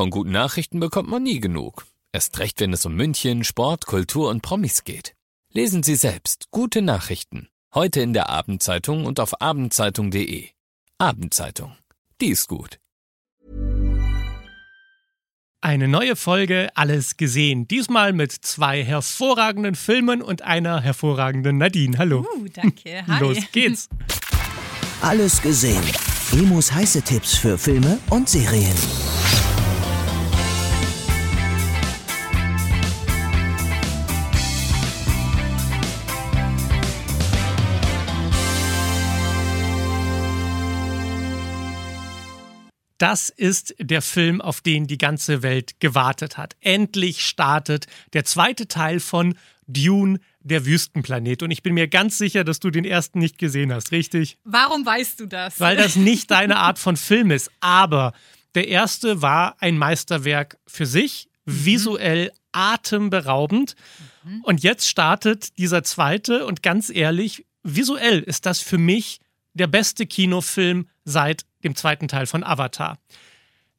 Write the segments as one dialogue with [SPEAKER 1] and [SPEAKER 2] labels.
[SPEAKER 1] Von guten Nachrichten bekommt man nie genug. Erst recht, wenn es um München, Sport, Kultur und Promis geht. Lesen Sie selbst gute Nachrichten. Heute in der Abendzeitung und auf abendzeitung.de. Abendzeitung. Die ist gut.
[SPEAKER 2] Eine neue Folge Alles gesehen. Diesmal mit zwei hervorragenden Filmen und einer hervorragenden Nadine. Hallo.
[SPEAKER 3] Uh, danke. Hi.
[SPEAKER 2] Los geht's.
[SPEAKER 4] Alles gesehen. Emus heiße Tipps für Filme und Serien.
[SPEAKER 2] Das ist der Film, auf den die ganze Welt gewartet hat. Endlich startet der zweite Teil von Dune, der Wüstenplanet. Und ich bin mir ganz sicher, dass du den ersten nicht gesehen hast, richtig?
[SPEAKER 3] Warum weißt du das?
[SPEAKER 2] Weil das nicht deine Art von Film ist. Aber der erste war ein Meisterwerk für sich, mhm. visuell atemberaubend. Mhm. Und jetzt startet dieser zweite. Und ganz ehrlich, visuell ist das für mich der beste Kinofilm seit dem zweiten Teil von Avatar.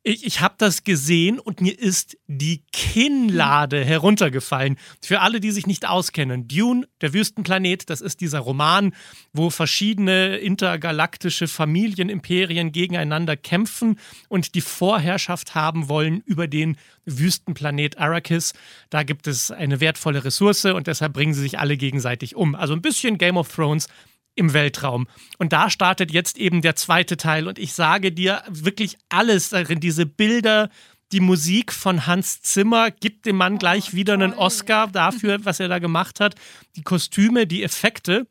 [SPEAKER 2] Ich, ich habe das gesehen und mir ist die Kinnlade heruntergefallen. Für alle, die sich nicht auskennen, Dune, der Wüstenplanet, das ist dieser Roman, wo verschiedene intergalaktische Familienimperien gegeneinander kämpfen und die Vorherrschaft haben wollen über den Wüstenplanet Arrakis. Da gibt es eine wertvolle Ressource und deshalb bringen sie sich alle gegenseitig um. Also ein bisschen Game of Thrones, im Weltraum. Und da startet jetzt eben der zweite Teil. Und ich sage dir wirklich alles darin, diese Bilder, die Musik von Hans Zimmer gibt dem Mann gleich wieder einen Oscar dafür, was er da gemacht hat. Die Kostüme, die Effekte,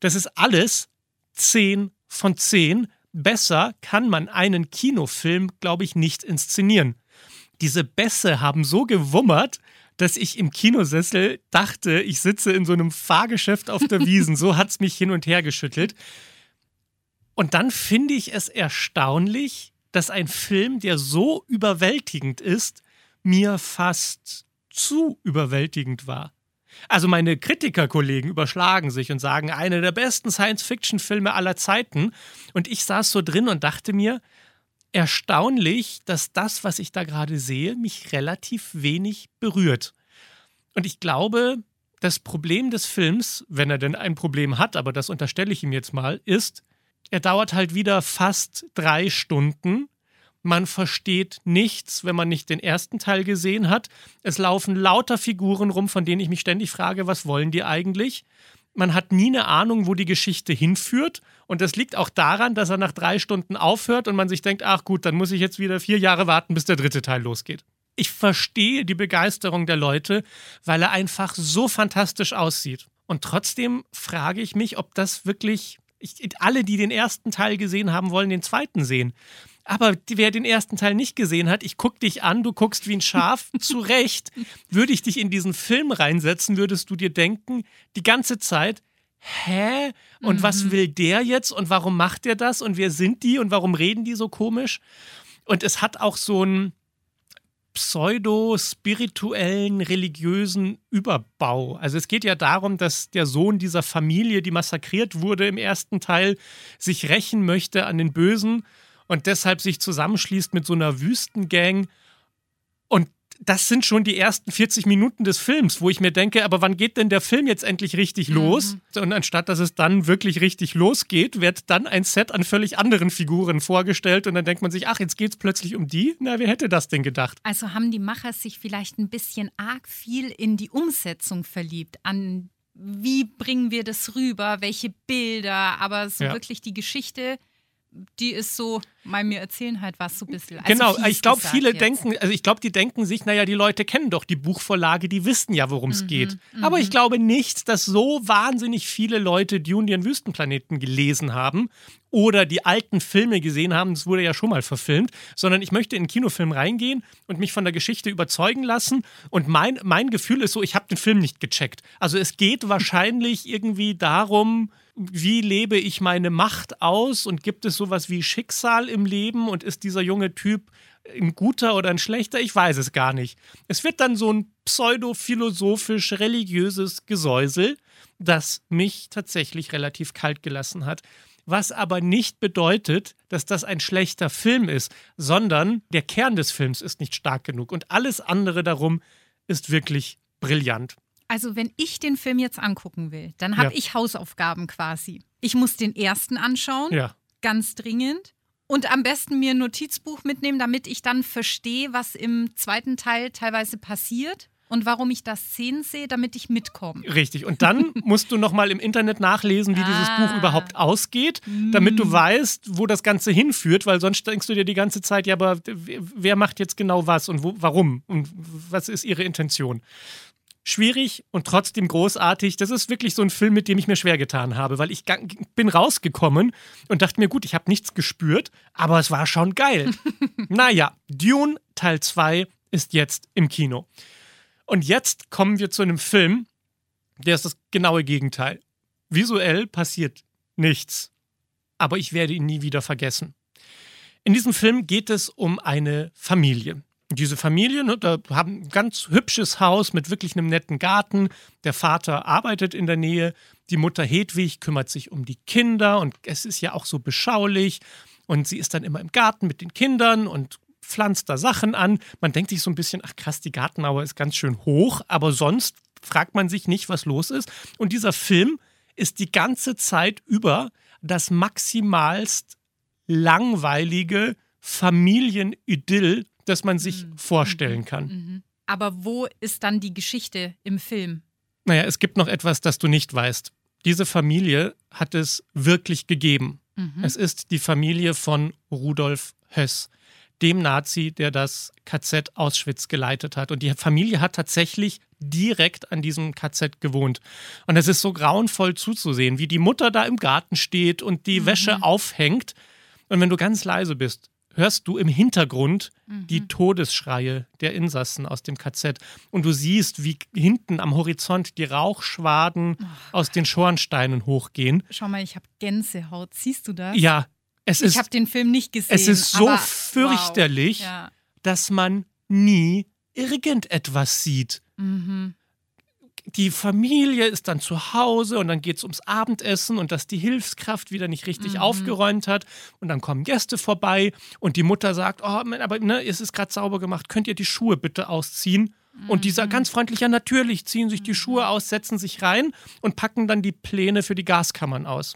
[SPEAKER 2] das ist alles 10 von 10. Besser kann man einen Kinofilm, glaube ich, nicht inszenieren. Diese Bässe haben so gewummert, dass ich im Kinosessel dachte, ich sitze in so einem Fahrgeschäft auf der Wiesen. So hat es mich hin und her geschüttelt. Und dann finde ich es erstaunlich, dass ein Film, der so überwältigend ist, mir fast zu überwältigend war. Also meine Kritikerkollegen überschlagen sich und sagen, eine der besten Science-Fiction-Filme aller Zeiten. Und ich saß so drin und dachte mir, erstaunlich, dass das, was ich da gerade sehe, mich relativ wenig berührt. Und ich glaube, das Problem des Films, wenn er denn ein Problem hat, aber das unterstelle ich ihm jetzt mal, ist, er dauert halt wieder fast drei Stunden. Man versteht nichts, wenn man nicht den ersten Teil gesehen hat. Es laufen lauter Figuren rum, von denen ich mich ständig frage, was wollen die eigentlich? Man hat nie eine Ahnung, wo die Geschichte hinführt. Und das liegt auch daran, dass er nach drei Stunden aufhört und man sich denkt, ach gut, dann muss ich jetzt wieder vier Jahre warten, bis der dritte Teil losgeht. Ich verstehe die Begeisterung der Leute, weil er einfach so fantastisch aussieht. Und trotzdem frage ich mich, ob das wirklich. Ich, alle, die den ersten Teil gesehen haben, wollen den zweiten sehen. Aber wer den ersten Teil nicht gesehen hat, ich guck dich an, du guckst wie ein Schaf, zu Recht. Würde ich dich in diesen Film reinsetzen, würdest du dir denken, die ganze Zeit, hä? Und mhm. was will der jetzt? Und warum macht der das? Und wer sind die? Und warum reden die so komisch? Und es hat auch so einen pseudo-spirituellen, religiösen Überbau. Also es geht ja darum, dass der Sohn dieser Familie, die massakriert wurde im ersten Teil, sich rächen möchte an den Bösen und deshalb sich zusammenschließt mit so einer Wüstengang. Und das sind schon die ersten 40 Minuten des Films, wo ich mir denke, aber wann geht denn der Film jetzt endlich richtig los? Mhm. Und anstatt dass es dann wirklich richtig losgeht, wird dann ein Set an völlig anderen Figuren vorgestellt und dann denkt man sich, ach, jetzt geht es plötzlich um die? Na, wer hätte das denn gedacht?
[SPEAKER 3] Also haben die Macher sich vielleicht ein bisschen arg viel in die Umsetzung verliebt, an wie bringen wir das rüber, welche Bilder, aber so ja. wirklich die Geschichte die ist so, mal mir erzählen halt was so ein bisschen. Also
[SPEAKER 2] genau, ich glaube, viele jetzt. denken, also ich glaube, die denken sich, naja, die Leute kennen doch die Buchvorlage, die wissen ja, worum es mhm, geht. Mhm. Aber ich glaube nicht, dass so wahnsinnig viele Leute Dune, den Wüstenplaneten gelesen haben oder die alten Filme gesehen haben, das wurde ja schon mal verfilmt, sondern ich möchte in einen Kinofilm reingehen und mich von der Geschichte überzeugen lassen. Und mein, mein Gefühl ist so, ich habe den Film nicht gecheckt. Also es geht wahrscheinlich irgendwie darum, wie lebe ich meine Macht aus und gibt es sowas wie Schicksal im Leben und ist dieser junge Typ ein guter oder ein schlechter? Ich weiß es gar nicht. Es wird dann so ein pseudo-philosophisch-religiöses Gesäusel, das mich tatsächlich relativ kalt gelassen hat. Was aber nicht bedeutet, dass das ein schlechter Film ist, sondern der Kern des Films ist nicht stark genug und alles andere darum ist wirklich brillant.
[SPEAKER 3] Also wenn ich den Film jetzt angucken will, dann habe
[SPEAKER 2] Ja.
[SPEAKER 3] ich Hausaufgaben quasi. Ich muss den ersten anschauen,
[SPEAKER 2] Ja.
[SPEAKER 3] ganz dringend. Und am besten mir ein Notizbuch mitnehmen, damit ich dann verstehe, was im zweiten Teil teilweise passiert und warum ich da Szenen sehe, damit ich mitkomme.
[SPEAKER 2] Richtig. Und dann musst du nochmal im Internet nachlesen, wie dieses
[SPEAKER 3] Ah.
[SPEAKER 2] Buch überhaupt ausgeht, damit du weißt, wo das Ganze hinführt, weil sonst denkst du dir die ganze Zeit, ja, aber wer wer macht jetzt genau was und wo, warum und was ist ihre Intention? Schwierig und trotzdem großartig. Das ist wirklich so ein Film, mit dem ich mir schwer getan habe, weil ich bin rausgekommen und dachte mir, gut, ich habe nichts gespürt, aber es war schon geil. naja, Dune Teil 2 ist jetzt im Kino. Und jetzt kommen wir zu einem Film, der ist das genaue Gegenteil. Visuell passiert nichts, aber ich werde ihn nie wieder vergessen. In diesem Film geht es um eine Familie. Diese Familie, ne, da haben ein ganz hübsches Haus mit wirklich einem netten Garten. Der Vater arbeitet in der Nähe. Die Mutter Hedwig kümmert sich um die Kinder und es ist ja auch so beschaulich. Und sie ist dann immer im Garten mit den Kindern und pflanzt da Sachen an. Man denkt sich so ein bisschen, ach krass, die Gartenmauer ist ganz schön hoch, aber sonst fragt man sich nicht, was los ist. Und dieser Film ist die ganze Zeit über das maximalst langweilige Familienidyll, das man sich vorstellen kann.
[SPEAKER 3] Aber wo ist dann die Geschichte im Film?
[SPEAKER 2] Naja, es gibt noch etwas, das du nicht weißt. Diese Familie hat es wirklich gegeben. Es ist die Familie von Rudolf Höss, dem Nazi, der das KZ Auschwitz geleitet hat. Und die Familie hat tatsächlich direkt an diesem KZ gewohnt. Und es ist so grauenvoll zuzusehen, wie die Mutter da im Garten steht und die Wäsche aufhängt. Und wenn du ganz leise bist, hörst du im Hintergrund die Todesschreie der Insassen aus dem KZ. Und du siehst, wie hinten am Horizont die Rauchschwaden aus den Schornsteinen hochgehen.
[SPEAKER 3] Schau mal, ich habe Gänsehaut. Siehst du das?
[SPEAKER 2] Ja, es
[SPEAKER 3] Ich
[SPEAKER 2] ist,
[SPEAKER 3] habe den Film nicht gesehen.
[SPEAKER 2] es ist so
[SPEAKER 3] aber,
[SPEAKER 2] fürchterlich,
[SPEAKER 3] Wow. Ja.
[SPEAKER 2] dass man nie irgendetwas sieht.
[SPEAKER 3] Mhm.
[SPEAKER 2] Die Familie ist dann zu Hause und dann geht es ums Abendessen und dass die Hilfskraft wieder nicht richtig
[SPEAKER 3] Mhm.
[SPEAKER 2] aufgeräumt hat. Und dann kommen Gäste vorbei und die Mutter sagt: Oh, aber ne, es ist gerade sauber gemacht, könnt ihr die Schuhe bitte ausziehen? Und die
[SPEAKER 3] Mhm.
[SPEAKER 2] ganz freundlich: Ja, natürlich, ziehen sich die Schuhe aus, setzen sich rein und packen dann die Pläne für die Gaskammern aus.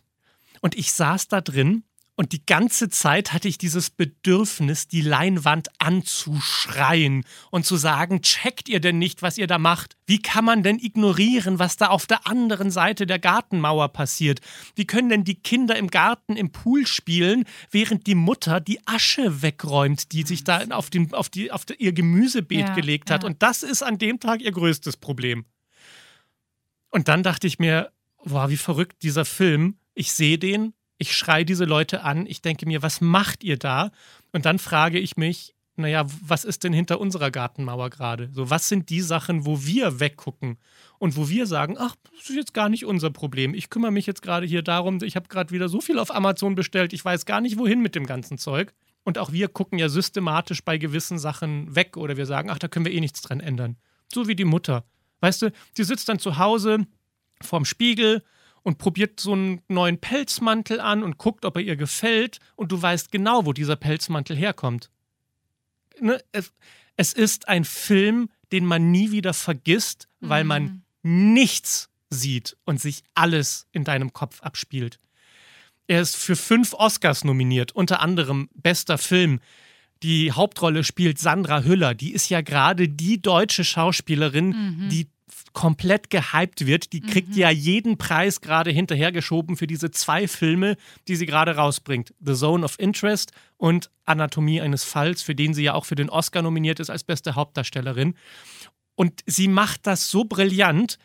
[SPEAKER 2] Und ich saß da drin und die ganze Zeit hatte ich dieses Bedürfnis, die Leinwand anzuschreien und zu sagen, checkt ihr denn nicht, was ihr da macht? Wie kann man denn ignorieren, was da auf der anderen Seite der Gartenmauer passiert? Wie können denn die Kinder im Garten im Pool spielen, während die Mutter die Asche wegräumt, die sich da auf, den, auf, die, auf ihr Gemüsebeet
[SPEAKER 3] Ja,
[SPEAKER 2] gelegt hat?
[SPEAKER 3] ja.
[SPEAKER 2] Und das ist an dem Tag ihr größtes Problem. Und dann dachte ich mir, wow, wie verrückt dieser Film. Ich sehe den, ich schreie diese Leute an, ich denke mir, was macht ihr da? Und dann frage ich mich, naja, was ist denn hinter unserer Gartenmauer gerade? So, was sind die Sachen, wo wir weggucken und wo wir sagen, ach, das ist jetzt gar nicht unser Problem. Ich kümmere mich jetzt gerade hier darum, ich habe gerade wieder so viel auf Amazon bestellt, ich weiß gar nicht, wohin mit dem ganzen Zeug. Und auch wir gucken ja systematisch bei gewissen Sachen weg oder wir sagen, ach, da können wir eh nichts dran ändern. So wie die Mutter. Weißt du, die sitzt dann zu Hause vorm Spiegel und probiert so einen neuen Pelzmantel an und guckt, ob er ihr gefällt und du weißt genau, wo dieser Pelzmantel herkommt. Ne? Es, es ist ein Film, den man nie wieder vergisst, weil man nichts sieht und sich alles in deinem Kopf abspielt. Er ist für fünf Oscars nominiert, unter anderem bester Film. Die Hauptrolle spielt Sandra Hüller. Die ist ja gerade die deutsche Schauspielerin, die komplett gehypt wird. Die kriegt ja jeden Preis gerade hinterhergeschoben für diese zwei Filme, die sie gerade rausbringt. The Zone of Interest und Anatomie eines Falls, für den sie ja auch für den Oscar nominiert ist als beste Hauptdarstellerin. Und sie macht das so brillant,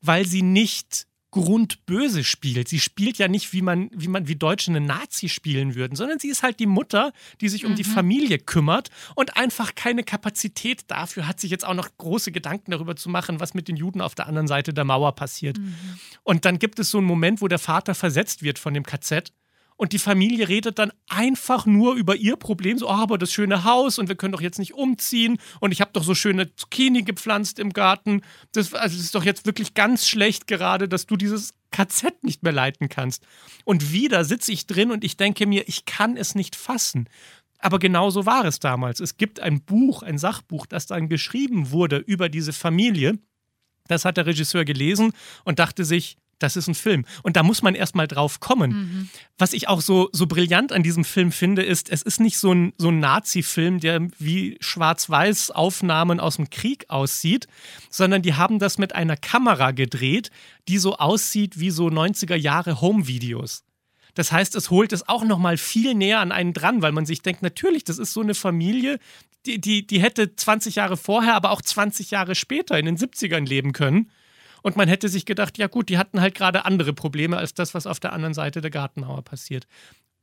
[SPEAKER 2] weil sie nicht grundböse spielt. Sie spielt ja nicht, wie man, wie man, wie Deutsche einen Nazi spielen würden, sondern sie ist halt die Mutter, die sich um die Familie kümmert und einfach keine Kapazität dafür hat, sich jetzt auch noch große Gedanken darüber zu machen, was mit den Juden auf der anderen Seite der Mauer passiert. Und dann gibt es so einen Moment, wo der Vater versetzt wird von dem KZ und die Familie redet dann einfach nur über ihr Problem, so, oh, aber das schöne Haus und wir können doch jetzt nicht umziehen und ich habe doch so schöne Zucchini gepflanzt im Garten. Das, also das ist doch jetzt wirklich ganz schlecht gerade, dass du dieses KZ nicht mehr leiten kannst. Und wieder sitze ich drin und ich denke mir, ich kann es nicht fassen. Aber genau so war es damals. Es gibt ein Buch, ein Sachbuch, das dann geschrieben wurde über diese Familie. Das hat der Regisseur gelesen und dachte sich, das ist ein Film. Und da muss man erstmal drauf kommen. Mhm. Was ich auch so, so brillant an diesem Film finde, ist, es ist nicht so ein, so ein Nazi-Film, der wie Schwarz-Weiß-Aufnahmen aus dem Krieg aussieht, sondern die haben das mit einer Kamera gedreht, die so aussieht wie so 90er Jahre Home-Videos. Das heißt, es holt es auch noch mal viel näher an einen dran, weil man sich denkt, natürlich, das ist so eine Familie, die, die, die hätte 20 Jahre vorher, aber auch 20 Jahre später in den 70ern leben können. Und man hätte sich gedacht, ja gut, die hatten halt gerade andere Probleme als das, was auf der anderen Seite der Gartenauer passiert.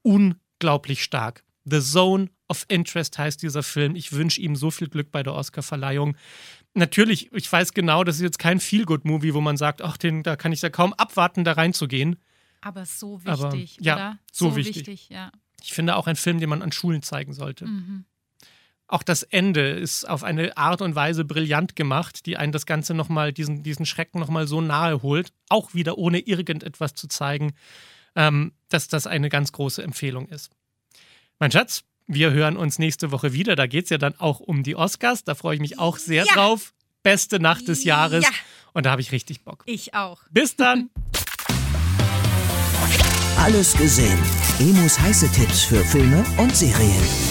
[SPEAKER 2] Unglaublich stark. The Zone of Interest heißt dieser Film. Ich wünsche ihm so viel Glück bei der Oscarverleihung. Natürlich, ich weiß genau, das ist jetzt kein Feel-Good-Movie, wo man sagt, ach, den, da kann ich ja kaum abwarten, da reinzugehen.
[SPEAKER 3] Aber so wichtig,
[SPEAKER 2] Aber, ja,
[SPEAKER 3] oder?
[SPEAKER 2] So, so wichtig. wichtig
[SPEAKER 3] ja.
[SPEAKER 2] Ich finde auch ein Film, den man an Schulen zeigen sollte. Mhm. Auch das Ende ist auf eine Art und Weise brillant gemacht, die einen das Ganze nochmal, diesen, diesen Schrecken nochmal so nahe holt, auch wieder ohne irgendetwas zu zeigen, ähm, dass das eine ganz große Empfehlung ist. Mein Schatz, wir hören uns nächste Woche wieder. Da geht es ja dann auch um die Oscars. Da freue ich mich auch sehr ja. drauf. Beste Nacht des Jahres. Ja. Und da habe ich richtig Bock.
[SPEAKER 3] Ich auch.
[SPEAKER 2] Bis dann.
[SPEAKER 4] Alles gesehen. Emus heiße Tipps für Filme und Serien.